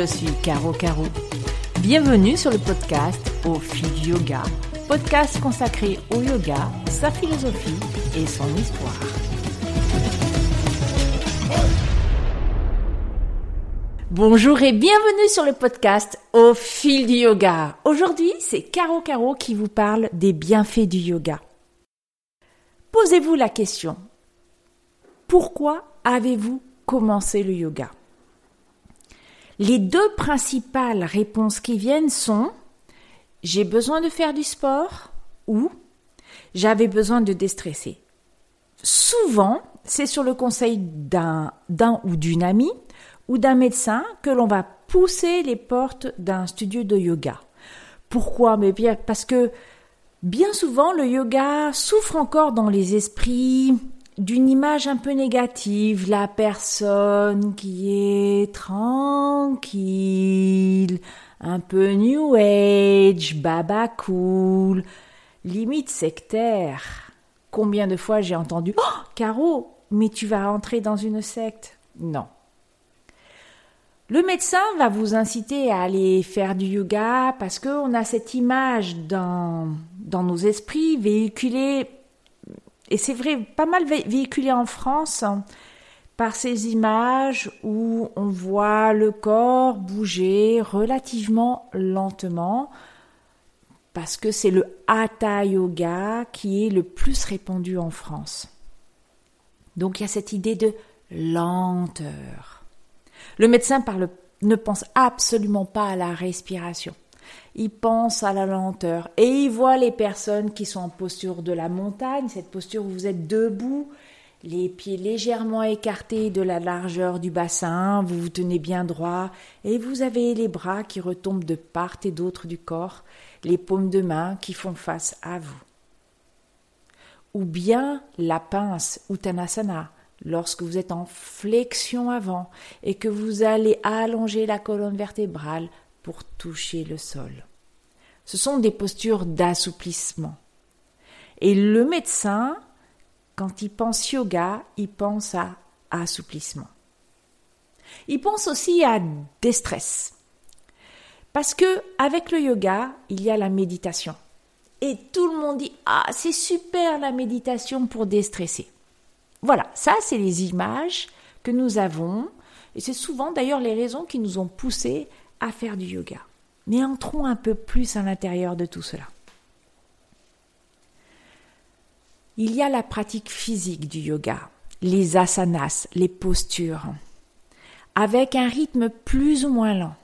je suis Caro Caro. Bienvenue sur le podcast Au fil du yoga, podcast consacré au yoga, sa philosophie et son histoire. Bonjour et bienvenue sur le podcast Au fil du yoga. Aujourd'hui, c'est Caro Caro qui vous parle des bienfaits du yoga. Posez-vous la question. Pourquoi avez-vous commencé le yoga? Les deux principales réponses qui viennent sont j'ai besoin de faire du sport ou j'avais besoin de déstresser. Souvent, c'est sur le conseil d'un ou d'une amie ou d'un médecin que l'on va pousser les portes d'un studio de yoga. Pourquoi? Mais bien parce que bien souvent le yoga souffre encore dans les esprits d'une image un peu négative, la personne qui est tranquille, un peu new age, baba cool, limite sectaire. Combien de fois j'ai entendu Oh, Caro, mais tu vas entrer dans une secte? Non. Le médecin va vous inciter à aller faire du yoga parce qu'on a cette image dans, dans nos esprits véhiculée, et c'est vrai, pas mal véhiculée en France, par ces images où on voit le corps bouger relativement lentement, parce que c'est le hatha yoga qui est le plus répandu en France. Donc il y a cette idée de lenteur. Le médecin ne pense absolument pas à la respiration. Il pense à la lenteur et il voit les personnes qui sont en posture de la montagne, cette posture où vous êtes debout, les pieds légèrement écartés de la largeur du bassin, vous vous tenez bien droit et vous avez les bras qui retombent de part et d'autre du corps, les paumes de main qui font face à vous. Ou bien la pince Uttanasana, lorsque vous êtes en flexion avant et que vous allez allonger la colonne vertébrale pour toucher le sol. Ce sont des postures d'assouplissement. Et le médecin, quand il pense yoga, il pense à assouplissement. Il pense aussi à déstress. Parce que avec le yoga, il y a la méditation. Et tout le monde dit "Ah, c'est super la méditation pour déstresser." Voilà, ça c'est les images que nous avons, et c'est souvent d'ailleurs les raisons qui nous ont poussés à faire du yoga. Mais entrons un peu plus à l'intérieur de tout cela. Il y a la pratique physique du yoga, les asanas, les postures, avec un rythme plus ou moins lent.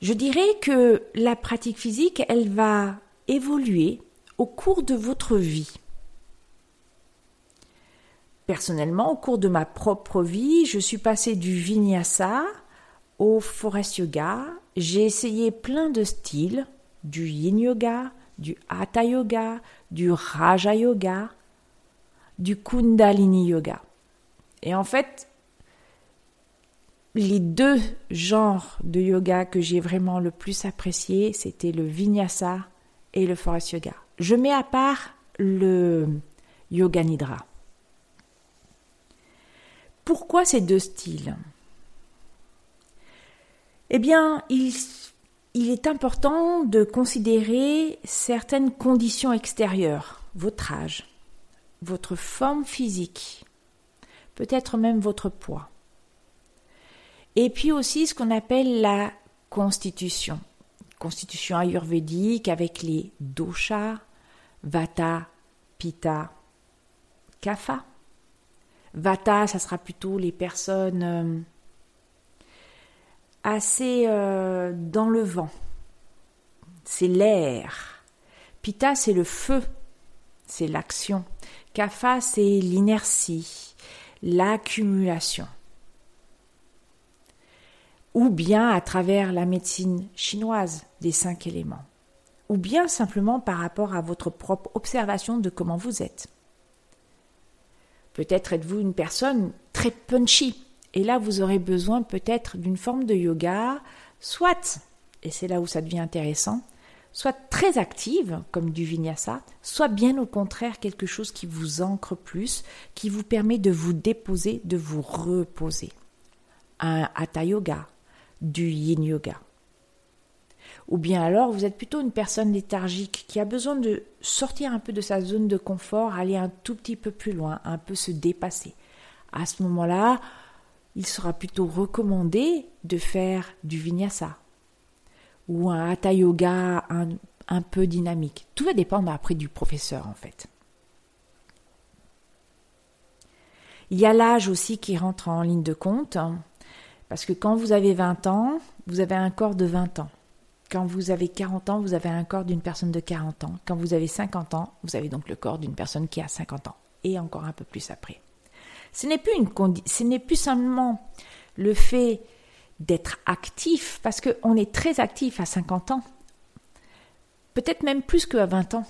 Je dirais que la pratique physique, elle va évoluer au cours de votre vie. Personnellement, au cours de ma propre vie, je suis passée du vinyasa au forest yoga. J'ai essayé plein de styles, du yin yoga, du hatha yoga, du raja yoga, du kundalini yoga. Et en fait, les deux genres de yoga que j'ai vraiment le plus apprécié, c'était le vinyasa et le forest yoga. Je mets à part le yoga nidra. Pourquoi ces deux styles? Eh bien, il, est important de considérer certaines conditions extérieures, votre âge, votre forme physique, peut-être même votre poids. Et puis aussi ce qu'on appelle la constitution. Constitution ayurvédique avec les doshas, vata, pitta, kapha. Vata, ça sera plutôt les personnes euh, assez euh, dans le vent. C'est l'air. Pitta, c'est le feu, c'est l'action. Kapha, c'est l'inertie, l'accumulation. Ou bien à travers la médecine chinoise des cinq éléments. Ou bien simplement par rapport à votre propre observation de comment vous êtes. Peut-être êtes-vous une personne très punchy. Et là, vous aurez besoin peut-être d'une forme de yoga, soit, et c'est là où ça devient intéressant, soit très active, comme du vinyasa, soit bien au contraire quelque chose qui vous ancre plus, qui vous permet de vous déposer, de vous reposer. un hatha yoga, du yin yoga. Ou bien alors vous êtes plutôt une personne léthargique qui a besoin de sortir un peu de sa zone de confort, aller un tout petit peu plus loin, un peu se dépasser. À ce moment-là, il sera plutôt recommandé de faire du vinyasa ou un hatha yoga un, un peu dynamique. Tout va dépendre après du professeur en fait. Il y a l'âge aussi qui rentre en ligne de compte, parce que quand vous avez 20 ans, vous avez un corps de 20 ans. Quand vous avez 40 ans, vous avez un corps d'une personne de 40 ans. Quand vous avez 50 ans, vous avez donc le corps d'une personne qui a 50 ans. Et encore un peu plus après. Ce n'est plus, une simplement le fait d'être actif, parce qu'on est très actif à 50 ans, peut-être même plus qu'à 20 ans.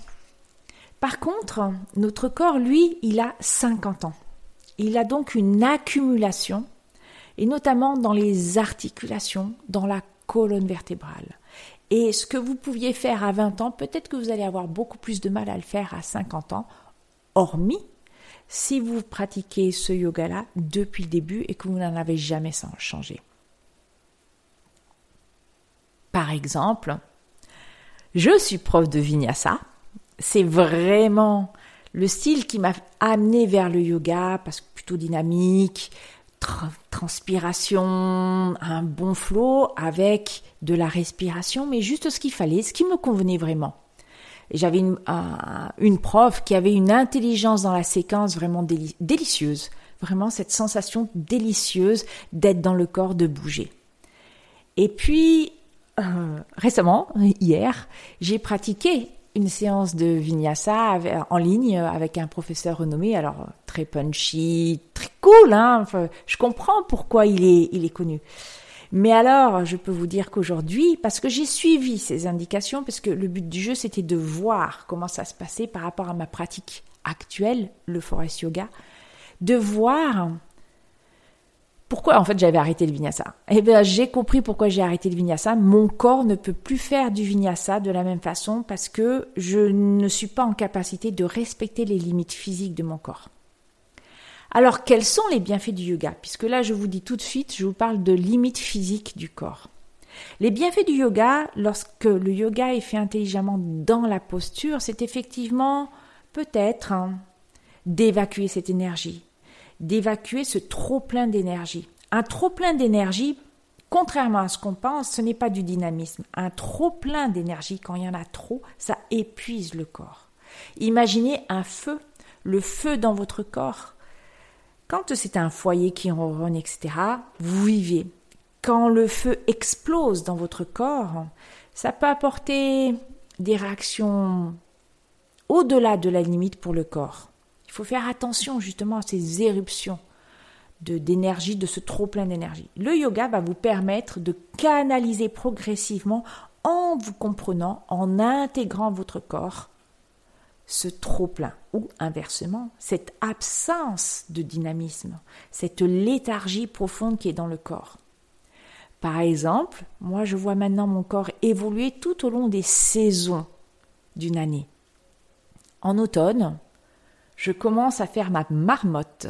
Par contre, notre corps, lui, il a 50 ans. Il a donc une accumulation, et notamment dans les articulations, dans la colonne vertébrale. Et ce que vous pouviez faire à 20 ans, peut-être que vous allez avoir beaucoup plus de mal à le faire à 50 ans, hormis si vous pratiquez ce yoga-là depuis le début et que vous n'en avez jamais changé. Par exemple, je suis prof de vinyasa. C'est vraiment le style qui m'a amené vers le yoga parce que plutôt dynamique, transpiration, un bon flot avec de la respiration, mais juste ce qu'il fallait, ce qui me convenait vraiment. J'avais une, une, prof qui avait une intelligence dans la séquence vraiment délicieuse, vraiment cette sensation délicieuse d'être dans le corps, de bouger. Et puis, euh, récemment, hier, j'ai pratiqué une séance de vinyasa en ligne avec un professeur renommé, alors très punchy, très cool, hein je comprends pourquoi il est, il est connu. Mais alors, je peux vous dire qu'aujourd'hui, parce que j'ai suivi ces indications, parce que le but du jeu, c'était de voir comment ça se passait par rapport à ma pratique actuelle, le forest yoga, de voir pourquoi en fait j'avais arrêté le vinyasa Eh bien j'ai compris pourquoi j'ai arrêté le vinyasa. Mon corps ne peut plus faire du vinyasa de la même façon parce que je ne suis pas en capacité de respecter les limites physiques de mon corps. Alors quels sont les bienfaits du yoga? Puisque là je vous dis tout de suite, je vous parle de limites physiques du corps. Les bienfaits du yoga, lorsque le yoga est fait intelligemment dans la posture, c'est effectivement peut-être hein, d'évacuer cette énergie, d'évacuer ce trop-plein d'énergie. Un trop-plein d'énergie, contrairement à ce qu'on pense, ce n'est pas du dynamisme. Un trop-plein d'énergie, quand il y en a trop, ça épuise le corps. Imaginez un feu, le feu dans votre corps. Quand c'est un foyer qui ronronne, etc., vous vivez. Quand le feu explose dans votre corps, ça peut apporter des réactions au-delà de la limite pour le corps. Il faut faire attention justement à ces éruptions d'énergie, de, ce trop plein d'énergie. Le yoga va vous permettre de canaliser progressivement en vous comprenant, en intégrant votre corps, ce trop plein ou inversement, cette absence de dynamisme, cette léthargie profonde qui est dans le corps. Par exemple, moi je vois maintenant mon corps évoluer tout au long des saisons d'une année. En automne, je commence à faire ma marmotte,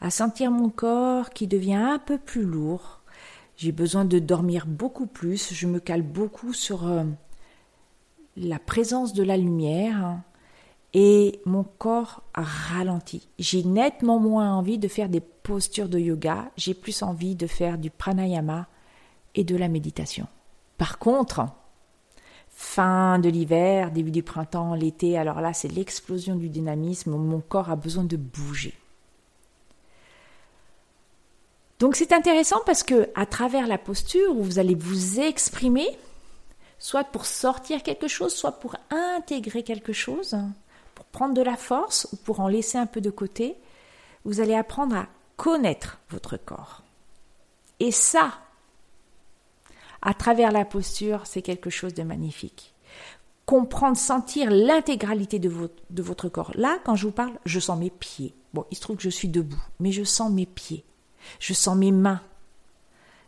à sentir mon corps qui devient un peu plus lourd. J'ai besoin de dormir beaucoup plus, je me cale beaucoup sur euh, la présence de la lumière et mon corps ralentit. J'ai nettement moins envie de faire des postures de yoga, j'ai plus envie de faire du pranayama et de la méditation. Par contre, fin de l'hiver, début du printemps, l'été, alors là c'est l'explosion du dynamisme, mon corps a besoin de bouger. Donc c'est intéressant parce que à travers la posture où vous allez vous exprimer, soit pour sortir quelque chose, soit pour intégrer quelque chose, prendre de la force ou pour en laisser un peu de côté, vous allez apprendre à connaître votre corps. Et ça, à travers la posture, c'est quelque chose de magnifique. Comprendre, sentir l'intégralité de votre, corps. Là, quand je vous parle, je sens mes pieds. Bon, il se trouve que je suis debout, mais je sens mes pieds. Je sens mes mains.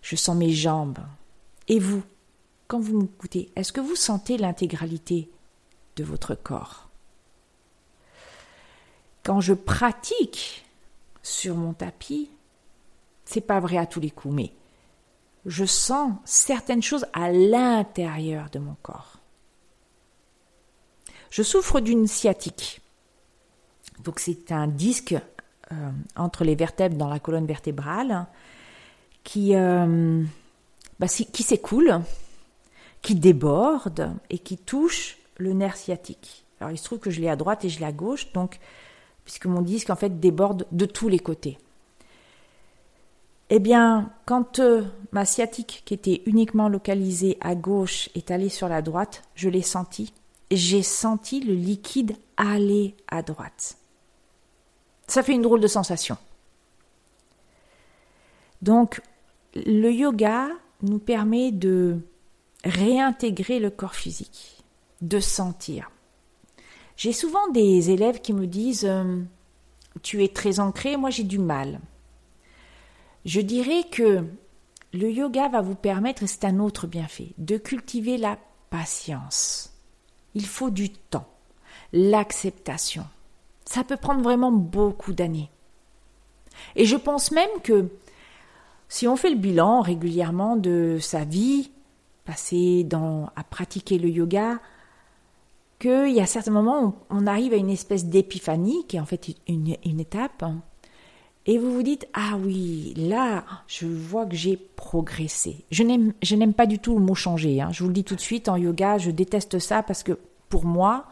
Je sens mes jambes. Et vous, quand vous m'écoutez, est-ce que vous sentez l'intégralité de votre corps? Quand je pratique sur mon tapis, c'est pas vrai à tous les coups, mais je sens certaines choses à l'intérieur de mon corps. Je souffre d'une sciatique. Donc c'est un disque euh, entre les vertèbres dans la colonne vertébrale qui, euh, bah, qui s'écoule, qui déborde et qui touche le nerf sciatique. Alors il se trouve que je l'ai à droite et je l'ai à gauche, donc puisque mon disque en fait déborde de tous les côtés. Eh bien, quand euh, ma sciatique, qui était uniquement localisée à gauche, est allée sur la droite, je l'ai senti. J'ai senti le liquide aller à droite. Ça fait une drôle de sensation. Donc, le yoga nous permet de réintégrer le corps physique, de sentir. J'ai souvent des élèves qui me disent euh, Tu es très ancré, moi j'ai du mal. Je dirais que le yoga va vous permettre, et c'est un autre bienfait, de cultiver la patience. Il faut du temps, l'acceptation. Ça peut prendre vraiment beaucoup d'années. Et je pense même que si on fait le bilan régulièrement de sa vie, passée dans, à pratiquer le yoga, qu'il y a certains moments où on arrive à une espèce d'épiphanie, qui est en fait une, étape, et vous vous dites ah oui là je vois que j'ai progressé. Je n'aime je n'aime pas du tout le mot changer. Hein. Je vous le dis tout de suite en yoga je déteste ça parce que pour moi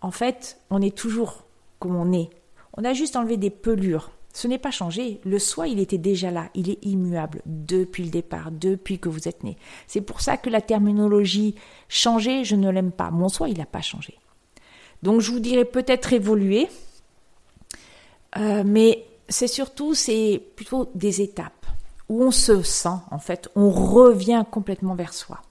en fait on est toujours comme on est. On a juste enlevé des pelures. Ce n'est pas changé. Le soi, il était déjà là. Il est immuable depuis le départ, depuis que vous êtes né. C'est pour ça que la terminologie changer, je ne l'aime pas. Mon soi, il n'a pas changé. Donc, je vous dirais peut-être évoluer. Euh, mais c'est surtout, c'est plutôt des étapes où on se sent, en fait, on revient complètement vers soi.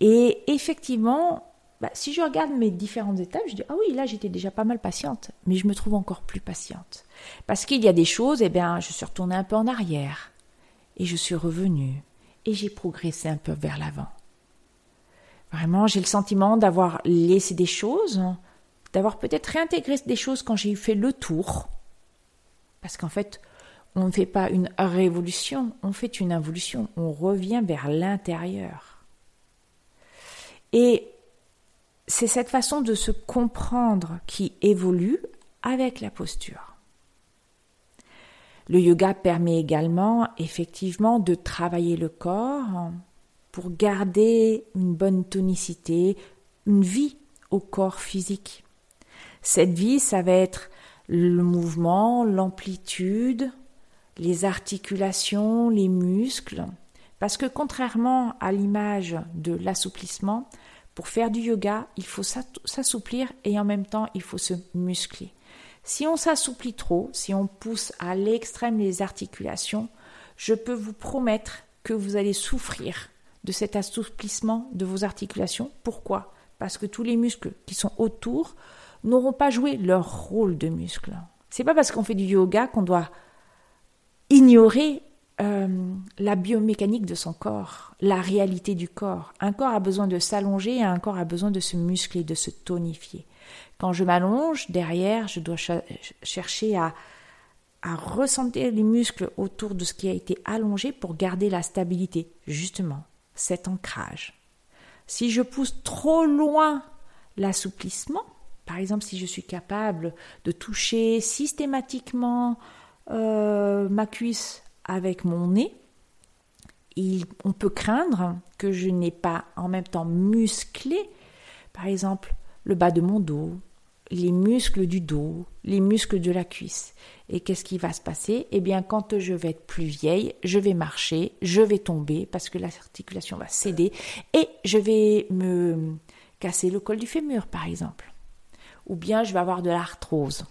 Et effectivement, bah, si je regarde mes différentes étapes, je dis ah oui, là j'étais déjà pas mal patiente, mais je me trouve encore plus patiente. Parce qu'il y a des choses, eh bien, je suis retournée un peu en arrière, et je suis revenue, et j'ai progressé un peu vers l'avant. Vraiment, j'ai le sentiment d'avoir laissé des choses, d'avoir peut-être réintégré des choses quand j'ai fait le tour, parce qu'en fait, on ne fait pas une révolution, on fait une involution, on revient vers l'intérieur. Et c'est cette façon de se comprendre qui évolue avec la posture. Le yoga permet également effectivement de travailler le corps pour garder une bonne tonicité, une vie au corps physique. Cette vie, ça va être le mouvement, l'amplitude, les articulations, les muscles. Parce que contrairement à l'image de l'assouplissement, pour faire du yoga, il faut s'assouplir et en même temps, il faut se muscler. Si on s'assouplit trop, si on pousse à l'extrême les articulations, je peux vous promettre que vous allez souffrir de cet assouplissement de vos articulations. Pourquoi? Parce que tous les muscles qui sont autour n'auront pas joué leur rôle de muscle. C'est pas parce qu'on fait du yoga qu'on doit ignorer euh, la biomécanique de son corps, la réalité du corps. Un corps a besoin de s'allonger et un corps a besoin de se muscler, de se tonifier. Quand je m'allonge, derrière, je dois chercher à, à ressentir les muscles autour de ce qui a été allongé pour garder la stabilité, justement, cet ancrage. Si je pousse trop loin l'assouplissement, par exemple, si je suis capable de toucher systématiquement euh, ma cuisse avec mon nez, on peut craindre que je n'ai pas en même temps musclé, par exemple, le bas de mon dos, les muscles du dos, les muscles de la cuisse. Et qu'est-ce qui va se passer? Eh bien, quand je vais être plus vieille, je vais marcher, je vais tomber parce que l'articulation va céder et je vais me casser le col du fémur, par exemple ou bien je vais avoir de l'arthrose.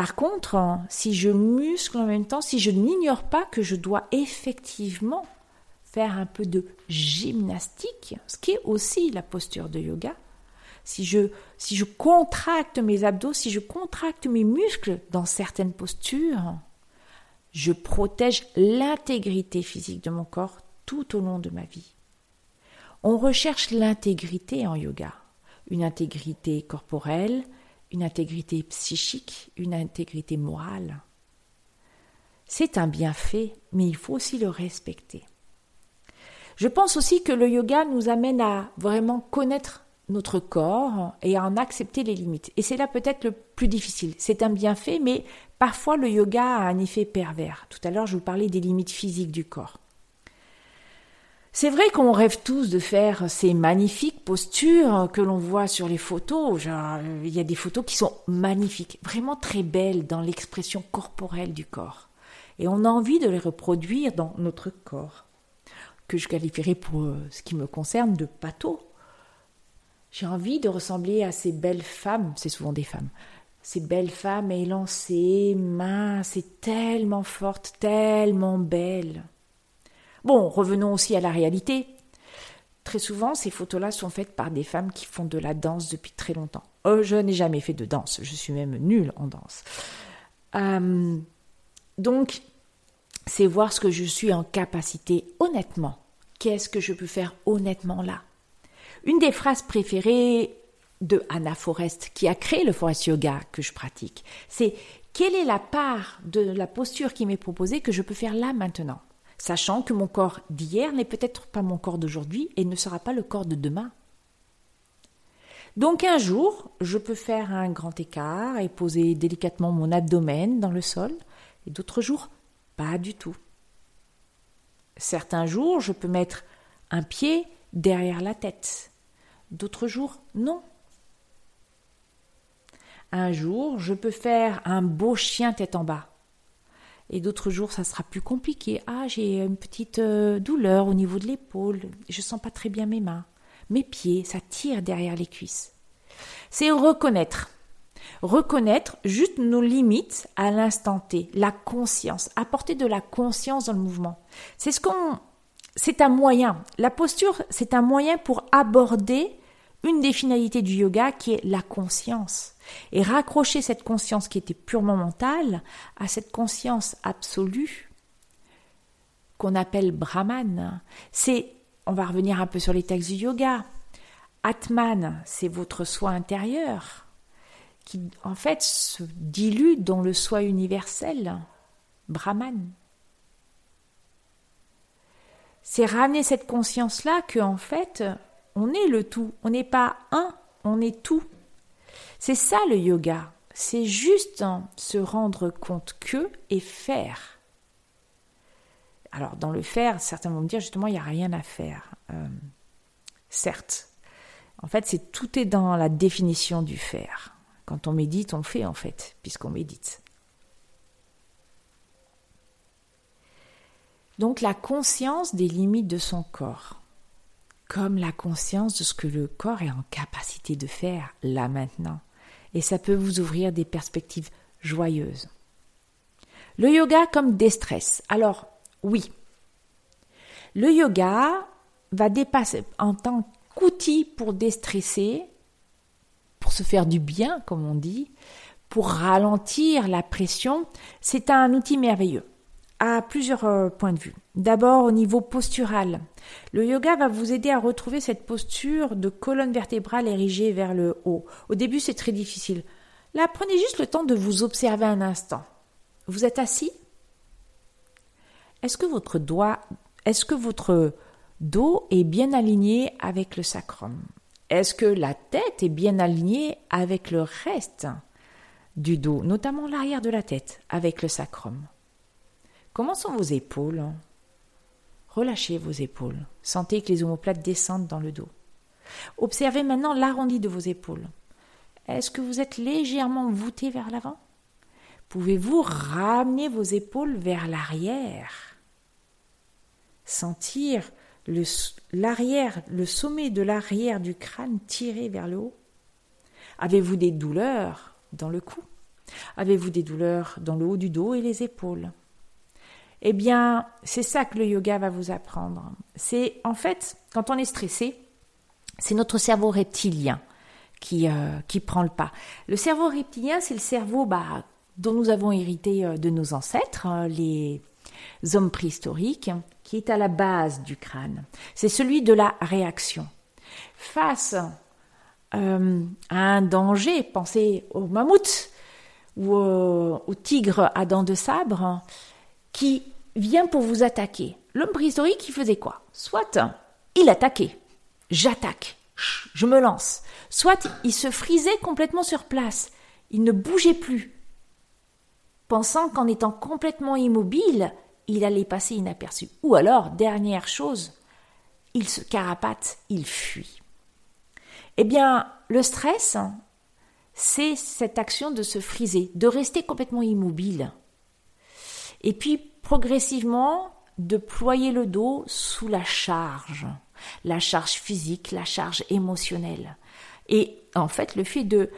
Par contre, hein, si je muscle en même temps, si je n'ignore pas que je dois effectivement faire un peu de gymnastique, ce qui est aussi la posture de yoga, si je, si je contracte mes abdos, si je contracte mes muscles dans certaines postures, je protège l'intégrité physique de mon corps tout au long de ma vie. On recherche l'intégrité en yoga une intégrité corporelle, une intégrité psychique, une intégrité morale. C'est un bienfait, mais il faut aussi le respecter. Je pense aussi que le yoga nous amène à vraiment connaître notre corps et à en accepter les limites. Et c'est là peut-être le plus difficile. C'est un bienfait, mais parfois le yoga a un effet pervers. Tout à l'heure, je vous parlais des limites physiques du corps. C'est vrai qu'on rêve tous de faire ces magnifiques postures que l'on voit sur les photos. il y a des photos qui sont magnifiques, vraiment très belles dans l'expression corporelle du corps. Et on a envie de les reproduire dans notre corps, que je qualifierais pour euh, ce qui me concerne de pâteau. J'ai envie de ressembler à ces belles femmes, c'est souvent des femmes, ces belles femmes élancées, minces et tellement fortes, tellement belles. Bon, revenons aussi à la réalité. Très souvent, ces photos-là sont faites par des femmes qui font de la danse depuis très longtemps. Oh, je n'ai jamais fait de danse, je suis même nulle en danse. Euh, donc, c'est voir ce que je suis en capacité honnêtement. Qu'est-ce que je peux faire honnêtement là? Une des phrases préférées de Anna Forrest, qui a créé le Forest Yoga que je pratique, c'est quelle est la part de la posture qui m'est proposée que je peux faire là maintenant? Sachant que mon corps d'hier n'est peut-être pas mon corps d'aujourd'hui et ne sera pas le corps de demain. Donc un jour, je peux faire un grand écart et poser délicatement mon abdomen dans le sol, et d'autres jours, pas du tout. Certains jours, je peux mettre un pied derrière la tête, d'autres jours, non. Un jour, je peux faire un beau chien tête en bas, et d'autres jours, ça sera plus compliqué. Ah, j'ai une petite euh, douleur au niveau de l'épaule. Je sens pas très bien mes mains. Mes pieds, ça tire derrière les cuisses. C'est reconnaître. Reconnaître juste nos limites à l'instant T, la conscience, apporter de la conscience dans le mouvement. C'est ce qu'on, c'est un moyen. La posture, c'est un moyen pour aborder une des finalités du yoga qui est la conscience et raccrocher cette conscience qui était purement mentale à cette conscience absolue qu'on appelle Brahman. C'est, on va revenir un peu sur les textes du yoga. Atman, c'est votre soi intérieur qui en fait se dilue dans le soi universel, Brahman. C'est ramener cette conscience-là que en fait, on est le tout, on n'est pas un, on est tout. C'est ça le yoga. C'est juste se rendre compte que et faire. Alors dans le faire, certains vont me dire justement il n'y a rien à faire. Euh, certes. En fait, c'est tout est dans la définition du faire. Quand on médite, on fait en fait, puisqu'on médite. Donc la conscience des limites de son corps, comme la conscience de ce que le corps est en capacité de faire là maintenant et ça peut vous ouvrir des perspectives joyeuses. Le yoga comme déstress. Alors, oui, le yoga va dépasser en tant qu'outil pour déstresser, pour se faire du bien, comme on dit, pour ralentir la pression, c'est un outil merveilleux à plusieurs euh, points de vue. D'abord au niveau postural. Le yoga va vous aider à retrouver cette posture de colonne vertébrale érigée vers le haut. Au début, c'est très difficile. Là, prenez juste le temps de vous observer un instant. Vous êtes assis Est-ce que votre doigt, est-ce que votre dos est bien aligné avec le sacrum? Est-ce que la tête est bien alignée avec le reste du dos, notamment l'arrière de la tête, avec le sacrum? Comment sont vos épaules? Relâchez vos épaules. Sentez que les omoplates descendent dans le dos. Observez maintenant l'arrondi de vos épaules. Est-ce que vous êtes légèrement voûté vers l'avant? Pouvez-vous ramener vos épaules vers l'arrière? Sentir l'arrière, le, le sommet de l'arrière du crâne tiré vers le haut? Avez-vous des douleurs dans le cou? Avez-vous des douleurs dans le haut du dos et les épaules? Eh bien, c'est ça que le yoga va vous apprendre. C'est en fait, quand on est stressé, c'est notre cerveau reptilien qui, euh, qui prend le pas. Le cerveau reptilien, c'est le cerveau bah, dont nous avons hérité euh, de nos ancêtres, hein, les hommes préhistoriques, qui est à la base du crâne. C'est celui de la réaction. Face euh, à un danger, pensez au mammouth ou au, au tigre à dents de sabre, qui vient pour vous attaquer. L'homme préhistorique, il faisait quoi? Soit il attaquait, j'attaque, je me lance. Soit il se frisait complètement sur place, il ne bougeait plus, pensant qu'en étant complètement immobile, il allait passer inaperçu. Ou alors, dernière chose, il se carapate, il fuit. Eh bien, le stress, c'est cette action de se friser, de rester complètement immobile. Et puis, progressivement, de ployer le dos sous la charge, la charge physique, la charge émotionnelle. Et en fait, le fait de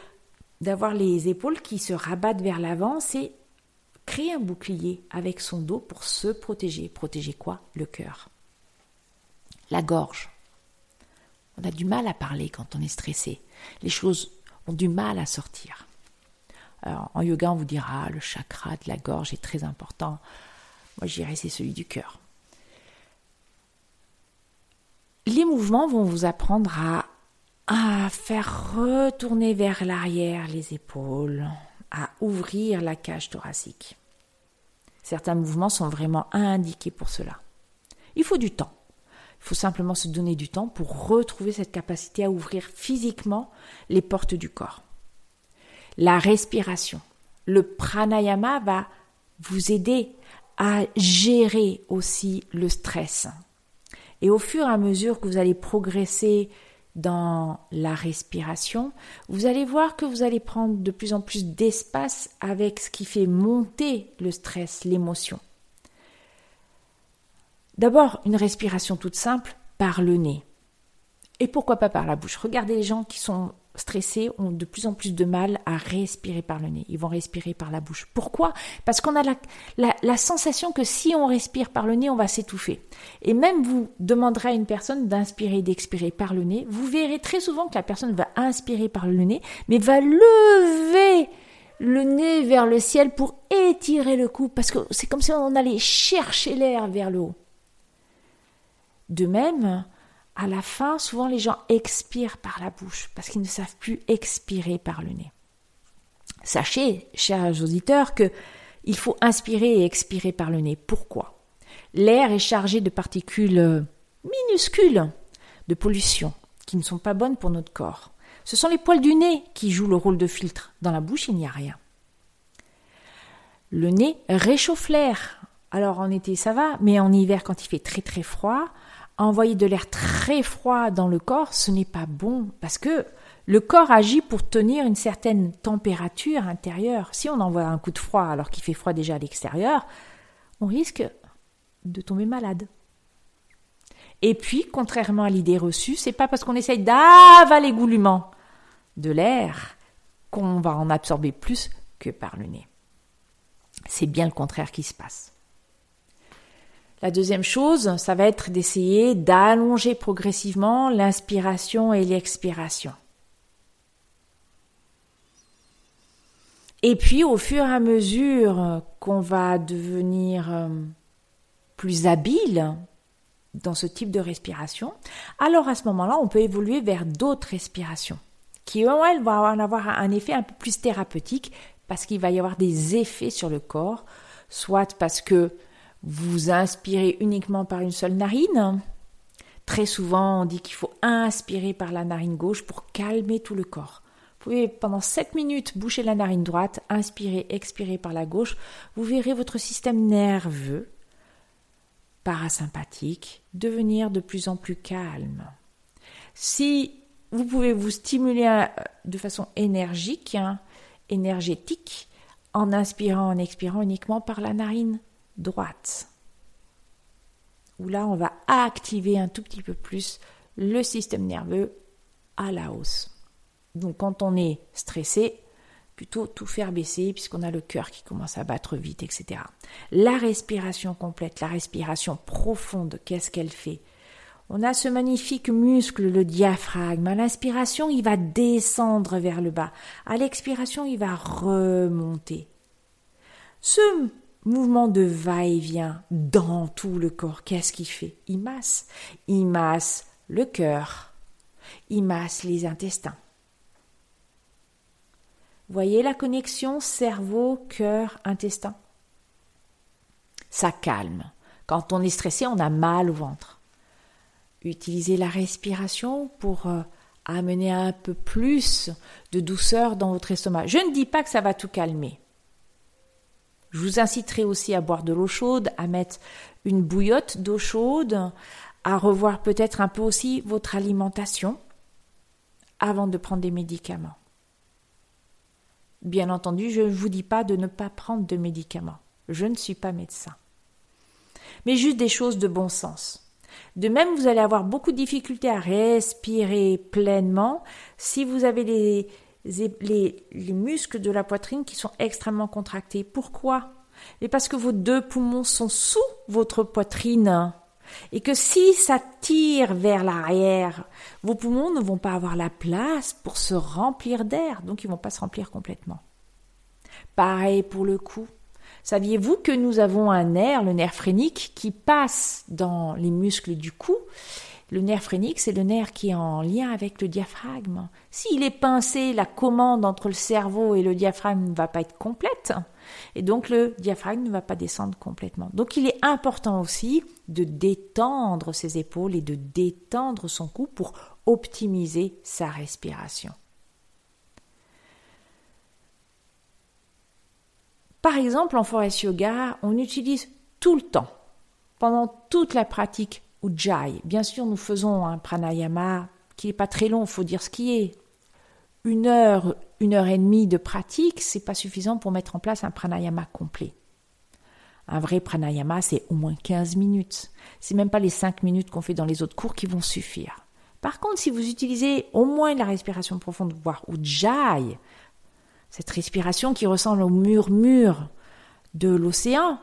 d'avoir les épaules qui se rabattent vers l'avant, c'est créer un bouclier avec son dos pour se protéger. Protéger quoi? Le cœur. La gorge. On a du mal à parler quand on est stressé. Les choses ont du mal à sortir. En yoga, on vous dira le chakra de la gorge est très important. Moi, je dirais c'est celui du cœur. Les mouvements vont vous apprendre à, à faire retourner vers l'arrière les épaules, à ouvrir la cage thoracique. Certains mouvements sont vraiment indiqués pour cela. Il faut du temps. Il faut simplement se donner du temps pour retrouver cette capacité à ouvrir physiquement les portes du corps. La respiration. Le pranayama va vous aider à gérer aussi le stress. Et au fur et à mesure que vous allez progresser dans la respiration, vous allez voir que vous allez prendre de plus en plus d'espace avec ce qui fait monter le stress, l'émotion. D'abord, une respiration toute simple par le nez. Et pourquoi pas par la bouche Regardez les gens qui sont stressés ont de plus en plus de mal à respirer par le nez. Ils vont respirer par la bouche. Pourquoi? Parce qu'on a la, sensation que si on respire par le nez, on va s'étouffer. Et même vous demanderez à une personne d'inspirer et d'expirer par le nez, vous verrez très souvent que la personne va inspirer par le nez, mais va lever le nez vers le ciel pour étirer le cou, parce que c'est comme si on allait chercher l'air vers le haut. De même, à la fin, souvent les gens expirent par la bouche parce qu'ils ne savent plus expirer par le nez. Sachez, chers auditeurs, que il faut inspirer et expirer par le nez. Pourquoi? L'air est chargé de particules minuscules de pollution qui ne sont pas bonnes pour notre corps. Ce sont les poils du nez qui jouent le rôle de filtre. Dans la bouche, il n'y a rien. Le nez réchauffe l'air. Alors en été, ça va, mais en hiver, quand il fait très très froid, envoyer de l'air très froid dans le corps, ce n'est pas bon parce que le corps agit pour tenir une certaine température intérieure. Si on envoie un coup de froid alors qu'il fait froid déjà à l'extérieur, on risque de tomber malade. Et puis, contrairement à l'idée reçue, c'est pas parce qu'on essaye d'avaler goulûment de l'air qu'on va en absorber plus que par le nez. C'est bien le contraire qui se passe. La deuxième chose, ça va être d'essayer d'allonger progressivement l'inspiration et l'expiration. Et puis au fur et à mesure qu'on va devenir euh, plus habile dans ce type de respiration, alors à ce moment-là, on peut évoluer vers d'autres respirations qui, elles, vont avoir un effet un peu plus thérapeutique parce qu'il va y avoir des effets sur le corps, soit parce que vous inspirez uniquement par une seule narine. Très souvent, on dit qu'il faut inspirer par la narine gauche pour calmer tout le corps. Vous pouvez pendant 7 minutes boucher la narine droite, inspirer, expirer par la gauche. Vous verrez votre système nerveux parasympathique devenir de plus en plus calme. Si vous pouvez vous stimuler euh, de façon énergique, hein, énergétique, en inspirant, en expirant uniquement par la narine droite. Où là, on va activer un tout petit peu plus le système nerveux à la hausse. Donc quand on est stressé, plutôt tout faire baisser puisqu'on a le cœur qui commence à battre vite, etc. La respiration complète, la respiration profonde, qu'est-ce qu'elle fait? On a ce magnifique muscle, le diaphragme. À l'inspiration, il va descendre vers le bas. À l'expiration, il va remonter. Ce mouvement de va-et-vient dans tout le corps. Qu'est-ce qu'il fait? Il masse. Il masse le cœur. Il masse les intestins. Voyez la connexion cerveau, cœur, intestin Ça calme. Quand on est stressé, on a mal au ventre. Utilisez la respiration pour euh, amener un peu plus de douceur dans votre estomac. Je ne dis pas que ça va tout calmer. Je vous inciterai aussi à boire de l'eau chaude, à mettre une bouillotte d'eau chaude, à revoir peut-être un peu aussi votre alimentation avant de prendre des médicaments. Bien entendu, je ne vous dis pas de ne pas prendre de médicaments. Je ne suis pas médecin. Mais juste des choses de bon sens. De même, vous allez avoir beaucoup de difficultés à respirer pleinement si vous avez les, les, les muscles de la poitrine qui sont extrêmement contractés. Pourquoi? Et parce que vos deux poumons sont sous votre poitrine. Et que si ça tire vers l'arrière, vos poumons ne vont pas avoir la place pour se remplir d'air, donc ils ne vont pas se remplir complètement. Pareil pour le cou. Saviez-vous que nous avons un nerf, le nerf phrénique, qui passe dans les muscles du cou Le nerf phrénique, c'est le nerf qui est en lien avec le diaphragme. S'il est pincé, la commande entre le cerveau et le diaphragme ne va pas être complète, et donc le diaphragme ne va pas descendre complètement. Donc il est important aussi de détendre ses épaules et de détendre son cou pour optimiser sa respiration. Par exemple, en forest yoga, on utilise tout le temps, pendant toute la pratique Bien sûr, nous faisons un pranayama qui n'est pas très long, il faut dire ce qui est. Une heure, une heure et demie de pratique, c'est pas suffisant pour mettre en place un pranayama complet. Un vrai pranayama, c'est au moins 15 minutes. C'est même pas les 5 minutes qu'on fait dans les autres cours qui vont suffire. Par contre, si vous utilisez au moins la respiration profonde, voire Ujjayi, cette respiration qui ressemble au murmure de l'océan.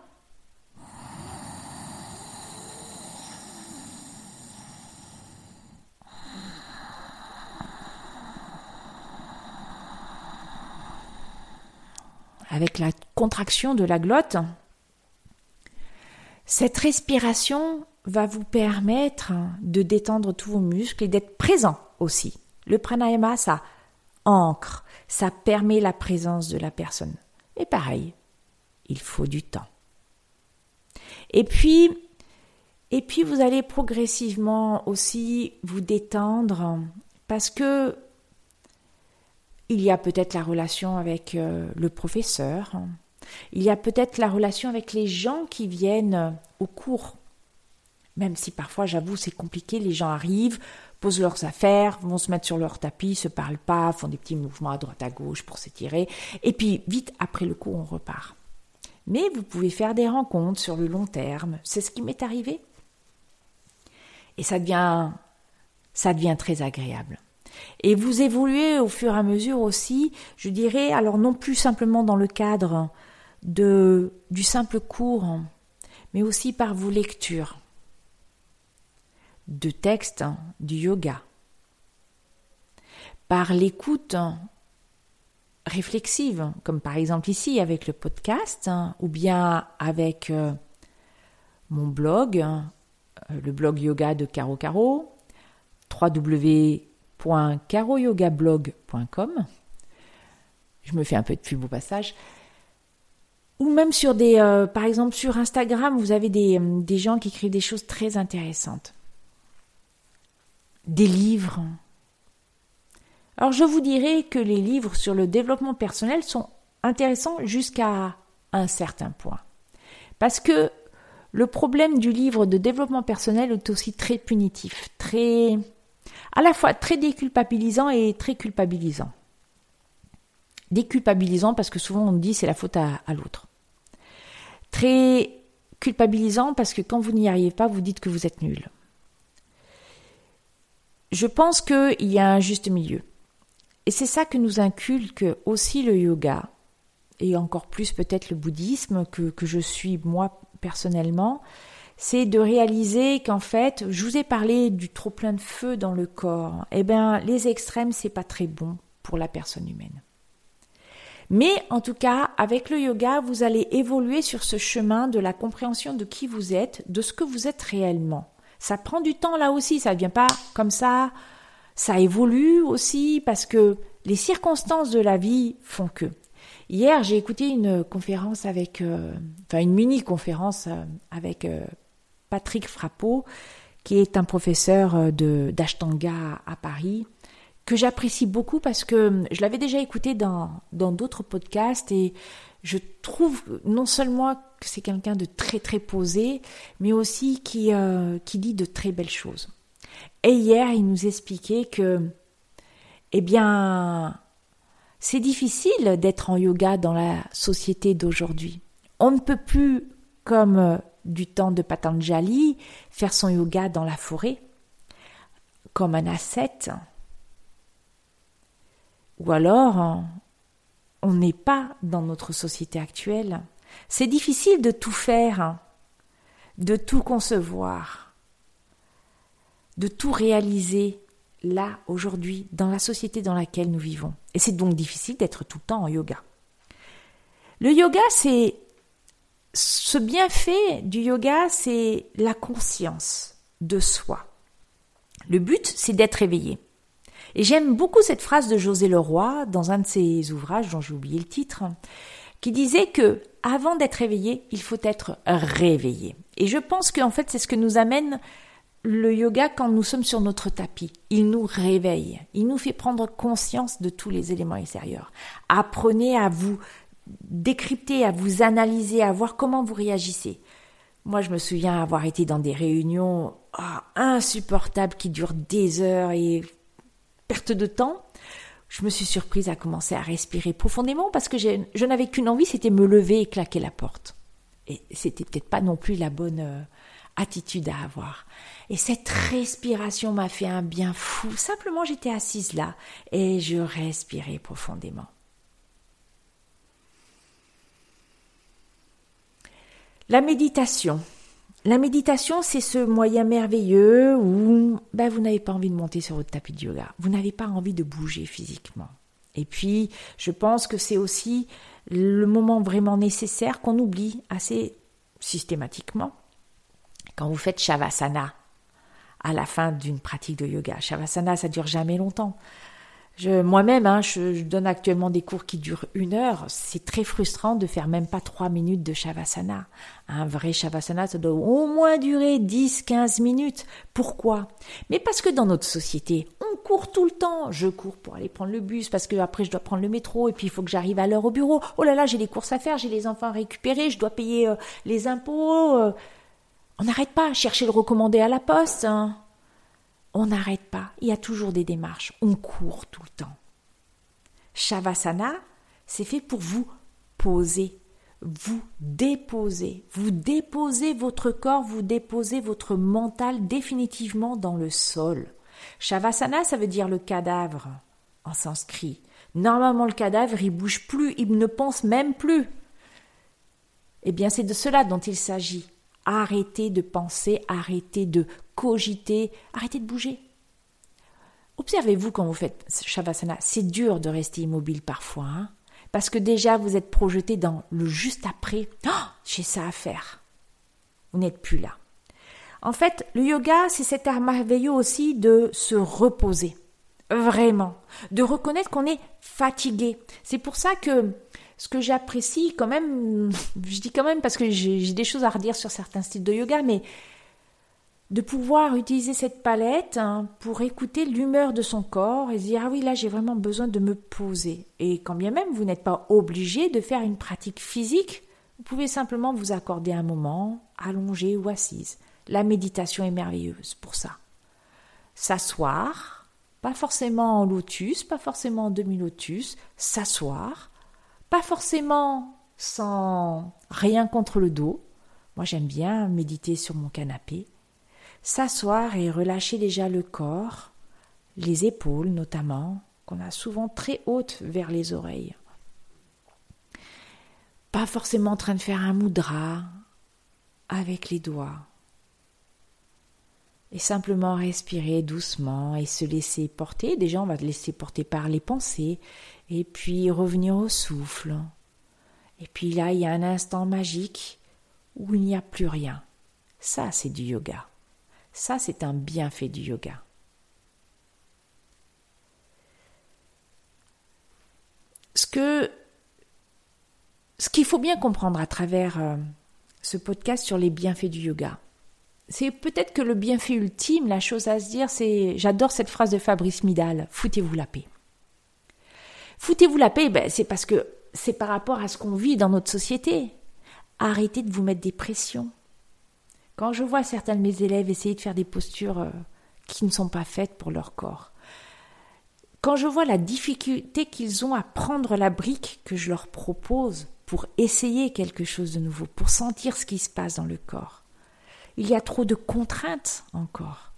La contraction de la glotte, cette respiration va vous permettre de détendre tous vos muscles et d'être présent aussi. Le pranayama, ça ancre, ça permet la présence de la personne. Et pareil, il faut du temps. Et puis, et puis vous allez progressivement aussi vous détendre parce que il y a peut-être la relation avec euh, le professeur, il y a peut-être la relation avec les gens qui viennent au cours. Même si parfois, j'avoue, c'est compliqué, les gens arrivent, posent leurs affaires, vont se mettre sur leur tapis, se parlent pas, font des petits mouvements à droite à gauche pour s'étirer, et puis vite après le coup on repart. Mais vous pouvez faire des rencontres sur le long terme, c'est ce qui m'est arrivé. Et ça devient ça devient très agréable. Et vous évoluez au fur et à mesure aussi, je dirais, alors non plus simplement dans le cadre de du simple cours, mais aussi par vos lectures de textes du yoga, par l'écoute réflexive, comme par exemple ici avec le podcast, ou bien avec euh, mon blog, euh, le blog yoga de Caro Caro, www.caroyogablog.com. Je me fais un peu de pub au passage. Ou même sur des, euh, par exemple sur Instagram, vous avez des, des gens qui écrivent des choses très intéressantes des livres. Alors je vous dirais que les livres sur le développement personnel sont intéressants jusqu'à un certain point. Parce que le problème du livre de développement personnel est aussi très punitif, très à la fois très déculpabilisant et très culpabilisant. Déculpabilisant parce que souvent on dit c'est la faute à, l'autre. Très culpabilisant parce que quand vous n'y arrivez pas, vous dites que vous êtes nul je pense qu'il y a un juste milieu. Et c'est ça que nous inculque aussi le yoga, et encore plus peut-être le bouddhisme que je suis moi personnellement, c'est de réaliser qu'en fait, je vous ai parlé du trop plein de feu dans le corps. Eh bien, les extrêmes, c'est pas très bon pour la personne humaine. Mais en tout cas, avec le yoga, vous allez évoluer sur ce chemin de la compréhension de qui vous êtes, de ce que vous êtes réellement. Ça prend du temps là aussi, ça ne vient pas comme ça. Ça évolue aussi parce que les circonstances de la vie font que. Hier, j'ai écouté une conférence avec, euh, enfin une mini-conférence euh, avec euh, Patrick Frappeau, qui est un professeur de d'Ashtanga à Paris, que j'apprécie beaucoup parce que je l'avais déjà écouté dans d'autres podcasts et je trouve non seulement que c'est quelqu'un de très très posé, mais aussi qui qui dit de très belles choses. Et hier, il nous expliquait que, eh bien, c'est difficile d'être en yoga dans la société d'aujourd'hui. On ne peut plus, comme euh, du temps de Patanjali, faire son yoga dans la forêt, comme un ascète. Ou alors, on n'est pas dans notre société actuelle. C'est difficile de tout faire, de tout concevoir, de tout réaliser là, aujourd'hui, dans la société dans laquelle nous vivons. Et c'est donc difficile d'être tout le temps en yoga. Le yoga, c'est ce bienfait du yoga, c'est la conscience de soi. Le but, c'est d'être éveillé. Et j'aime beaucoup cette phrase de José Leroy dans un de ses ouvrages dont j'ai oublié le titre, qui disait que avant d'être éveillé, il faut être réveillé. Et je pense qu'en fait, c'est ce que nous amène le yoga, quand nous sommes sur notre tapis, il nous réveille, il nous fait prendre conscience de tous les éléments extérieurs. Apprenez à vous décrypter, à vous analyser, à voir comment vous réagissez. Moi, je me souviens avoir été dans des réunions ah, insupportables qui durent des heures et perte de temps. Je me suis surprise à commencer à respirer profondément parce que je n'avais qu'une envie, c'était me lever et claquer la porte. Et c'était peut-être pas non plus la bonne euh, attitude à avoir. Et cette respiration m'a fait un bien fou. Simplement, j'étais assise là et je respirais profondément. La méditation. La méditation, c'est ce moyen merveilleux où ben, vous n'avez pas envie de monter sur votre tapis de yoga. Vous n'avez pas envie de bouger physiquement. Et puis, je pense que c'est aussi le moment vraiment nécessaire qu'on oublie assez systématiquement quand vous faites Shavasana à la fin d'une pratique de yoga. Shavasana, ça dure jamais longtemps. Moi-même, hein, je, donne actuellement des cours qui durent une heure. C'est très frustrant de faire même pas trois minutes de Shavasana. Un vrai Shavasana, ça doit au moins durer 10-15 minutes. Pourquoi? Mais parce que dans notre société, on court tout le temps. Je cours pour aller prendre le bus parce que après je dois prendre le métro et puis il faut que j'arrive à l'heure au bureau. Oh là là, j'ai des courses à faire, j'ai les enfants à récupérer, je dois payer euh, les impôts. Euh, on n'arrête pas à chercher le recommandé à la poste. Hein. On n'arrête pas. Il y a toujours des démarches. On court tout le temps. Shavasana, c'est fait pour vous poser, vous déposer. Vous déposez votre corps, vous déposez votre mental définitivement dans le sol. Shavasana, ça veut dire le cadavre en sanskrit. Normalement, le cadavre, il bouge plus, il ne pense même plus. Eh bien, c'est de cela dont il s'agit. Arrêtez de penser, arrêtez de cogiter, arrêtez de bouger. Observez-vous quand vous faites Shavasana, c'est dur de rester immobile parfois, hein, parce que déjà vous êtes projeté dans le juste après. Oh, j'ai ça à faire. Vous n'êtes plus là. En fait, le yoga, c'est cet art merveilleux aussi de se reposer. Vraiment. De reconnaître qu'on est fatigué. C'est pour ça que ce que j'apprécie quand même, je dis quand même parce que j'ai des choses à redire sur certains styles de yoga, mais de pouvoir utiliser cette palette hein, pour écouter l'humeur de son corps et dire ah oui là j'ai vraiment besoin de me poser. Et quand bien même vous n'êtes pas obligé de faire une pratique physique vous pouvez simplement vous accorder un moment allongé ou assise. La méditation est merveilleuse pour ça. S'asseoir pas forcément en lotus pas forcément en demi lotus s'asseoir pas forcément sans rien contre le dos. Moi, j'aime bien méditer sur mon canapé, s'asseoir et relâcher déjà le corps, les épaules notamment, qu'on a souvent très hautes vers les oreilles. Pas forcément en train de faire un mudra avec les doigts. Et simplement respirer doucement et se laisser porter. Déjà, on va se laisser porter par les pensées et puis revenir au souffle. Et puis là, il y a un instant magique où il n'y a plus rien. Ça, c'est du yoga. Ça, c'est un bienfait du yoga. Ce que faut bien comprendre à travers euh, ce podcast sur les bienfaits du yoga. C'est peut-être que le bienfait ultime, la chose à se dire, c'est, j'adore cette phrase de Fabrice Midal, foutez-vous la paix. Foutez-vous la paix, ben, c'est parce que c'est par rapport à ce qu'on vit dans notre société. Arrêtez de vous mettre des pressions. Quand je vois certains de mes élèves essayer de faire des postures euh, qui ne sont pas faites pour leur corps, quand je vois la difficulté qu'ils ont à prendre la brique que je leur propose pour essayer quelque chose de nouveau, pour sentir ce qui se passe dans le corps, il y a trop de contraintes encore.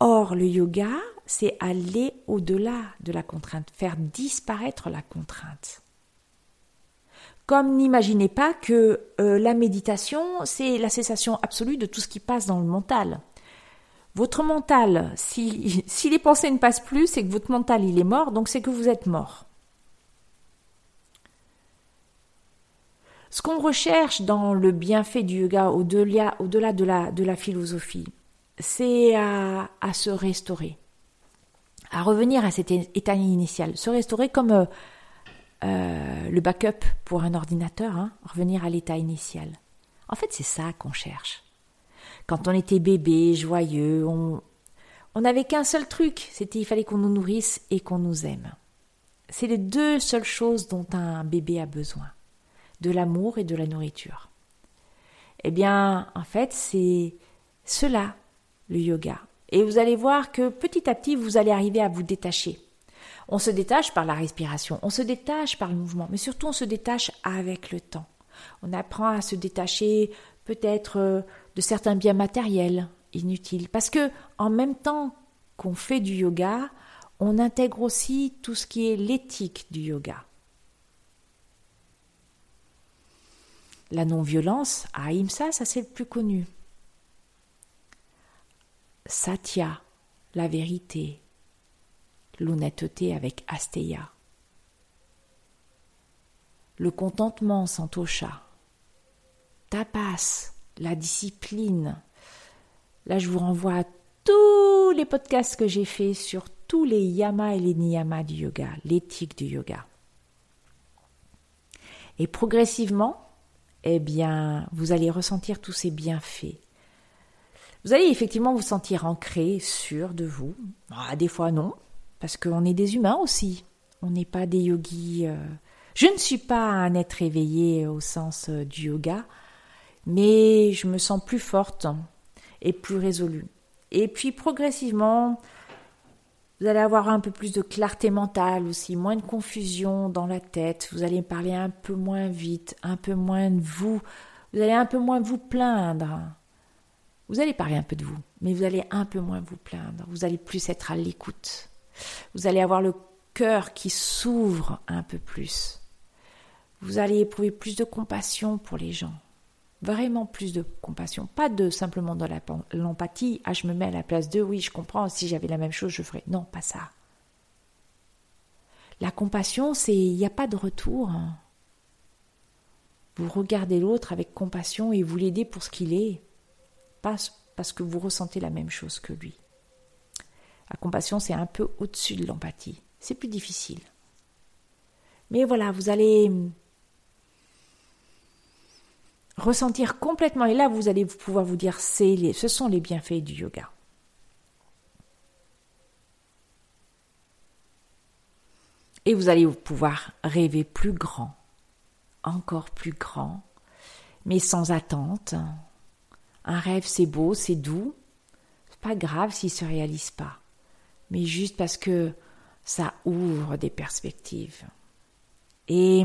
Or, le yoga, c'est aller au-delà de la contrainte, faire disparaître la contrainte. Comme n'imaginez pas que euh, la méditation, c'est la cessation absolue de tout ce qui passe dans le mental. Votre mental, si, les pensées ne passent plus, c'est que votre mental, il est mort, donc c'est que vous êtes mort. Ce qu'on recherche dans le bienfait du yoga, au-delà, de, la, philosophie, c'est à, à, se restaurer, à revenir à cet état initial, se restaurer comme euh, euh, le backup pour un ordinateur, hein, revenir à l'état initial. En fait, c'est ça qu'on cherche. Quand on était bébé, joyeux, on on n'avait qu'un seul truc, c'était il fallait qu'on nous nourrisse et qu'on nous aime. C'est les deux seules choses dont un bébé a besoin, de l'amour et de la nourriture. Eh bien, en fait, c'est cela, le yoga. Et vous allez voir que petit à petit, vous allez arriver à vous détacher. On se détache par la respiration, on se détache par le mouvement, mais surtout on se détache avec le temps. On apprend à se détacher peut-être euh, de certains biens matériels inutiles, parce que en même temps qu'on fait du yoga, on intègre aussi tout ce qui est l'éthique du yoga. La non-violence, Ahimsa, ça c'est le plus connu. Satya, la vérité, l'honnêteté avec Asteya. Le contentement, Santosha. Tapas, la discipline. Là, je vous renvoie à tous les podcasts que j'ai faits sur tous les yamas et les niyamas du yoga, l'éthique du yoga. Et progressivement, eh bien, vous allez ressentir tous ces bienfaits. Vous allez effectivement vous sentir ancré, sûr de vous. Ah, des fois non, parce qu'on est des humains aussi. On n'est pas des yogis. Euh, je ne suis pas un être éveillé au sens euh, du yoga, mais je me sens plus forte et plus résolue. Et puis progressivement, vous allez avoir un peu plus de clarté mentale aussi, moins de confusion dans la tête, vous allez parler un peu moins vite, un peu moins de vous, vous allez un peu moins vous plaindre. Vous allez parler un peu de vous, mais vous allez un peu moins vous plaindre, vous allez plus être à l'écoute. Vous allez avoir le cœur qui s'ouvre un peu plus. Vous allez éprouver plus de compassion pour les gens. Vraiment plus de compassion. Pas de simplement de l'empathie. Ah, je me mets à la place d'eux. Oui, je comprends. Si j'avais la même chose, je ferais. Non, pas ça. La compassion, c'est il n'y a pas de retour. Vous regardez l'autre avec compassion et vous l'aidez pour ce qu'il est, pas parce que vous ressentez la même chose que lui. La compassion, c'est un peu au-dessus de l'empathie. C'est plus difficile. Mais voilà, vous allez ressentir complètement, et là, vous allez pouvoir vous dire, ce sont les bienfaits du yoga. Et vous allez pouvoir rêver plus grand, encore plus grand, mais sans attente. Un rêve, c'est beau, c'est doux. C'est pas grave s'il se réalise pas mais juste parce que ça ouvre des perspectives. Et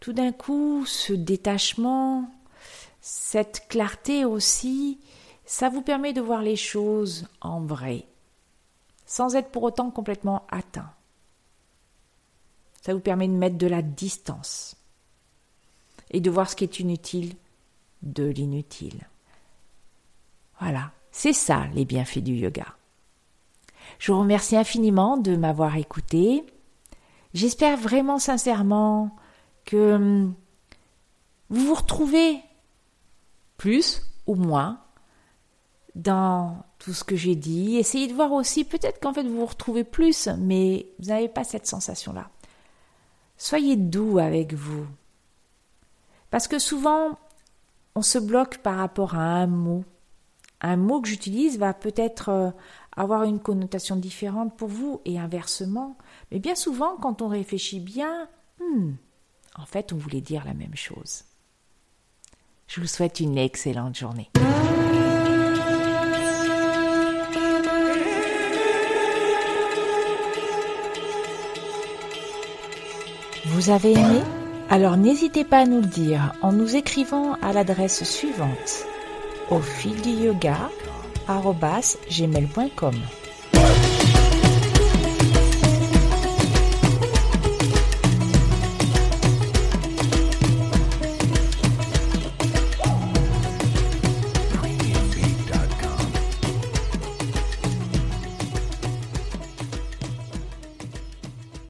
tout d'un coup, ce détachement, cette clarté aussi, ça vous permet de voir les choses en vrai, sans être pour autant complètement atteint. Ça vous permet de mettre de la distance et de voir ce qui est inutile de l'inutile. Voilà, c'est ça les bienfaits du yoga. Je vous remercie infiniment de m'avoir écouté. J'espère vraiment sincèrement que hum, vous vous retrouvez plus ou moins dans tout ce que j'ai dit. Essayez de voir aussi, peut-être qu'en fait vous vous retrouvez plus, mais vous n'avez pas cette sensation-là. Soyez doux avec vous. Parce que souvent, on se bloque par rapport à un mot. Un mot que j'utilise va peut-être euh, avoir une connotation différente pour vous et inversement. Mais bien souvent, quand on réfléchit bien, hmm, en fait, on voulait dire la même chose. Je vous souhaite une excellente journée. Vous avez aimé? Alors n'hésitez pas à nous le dire en nous écrivant à l'adresse suivante au fil du yoga gmail.com.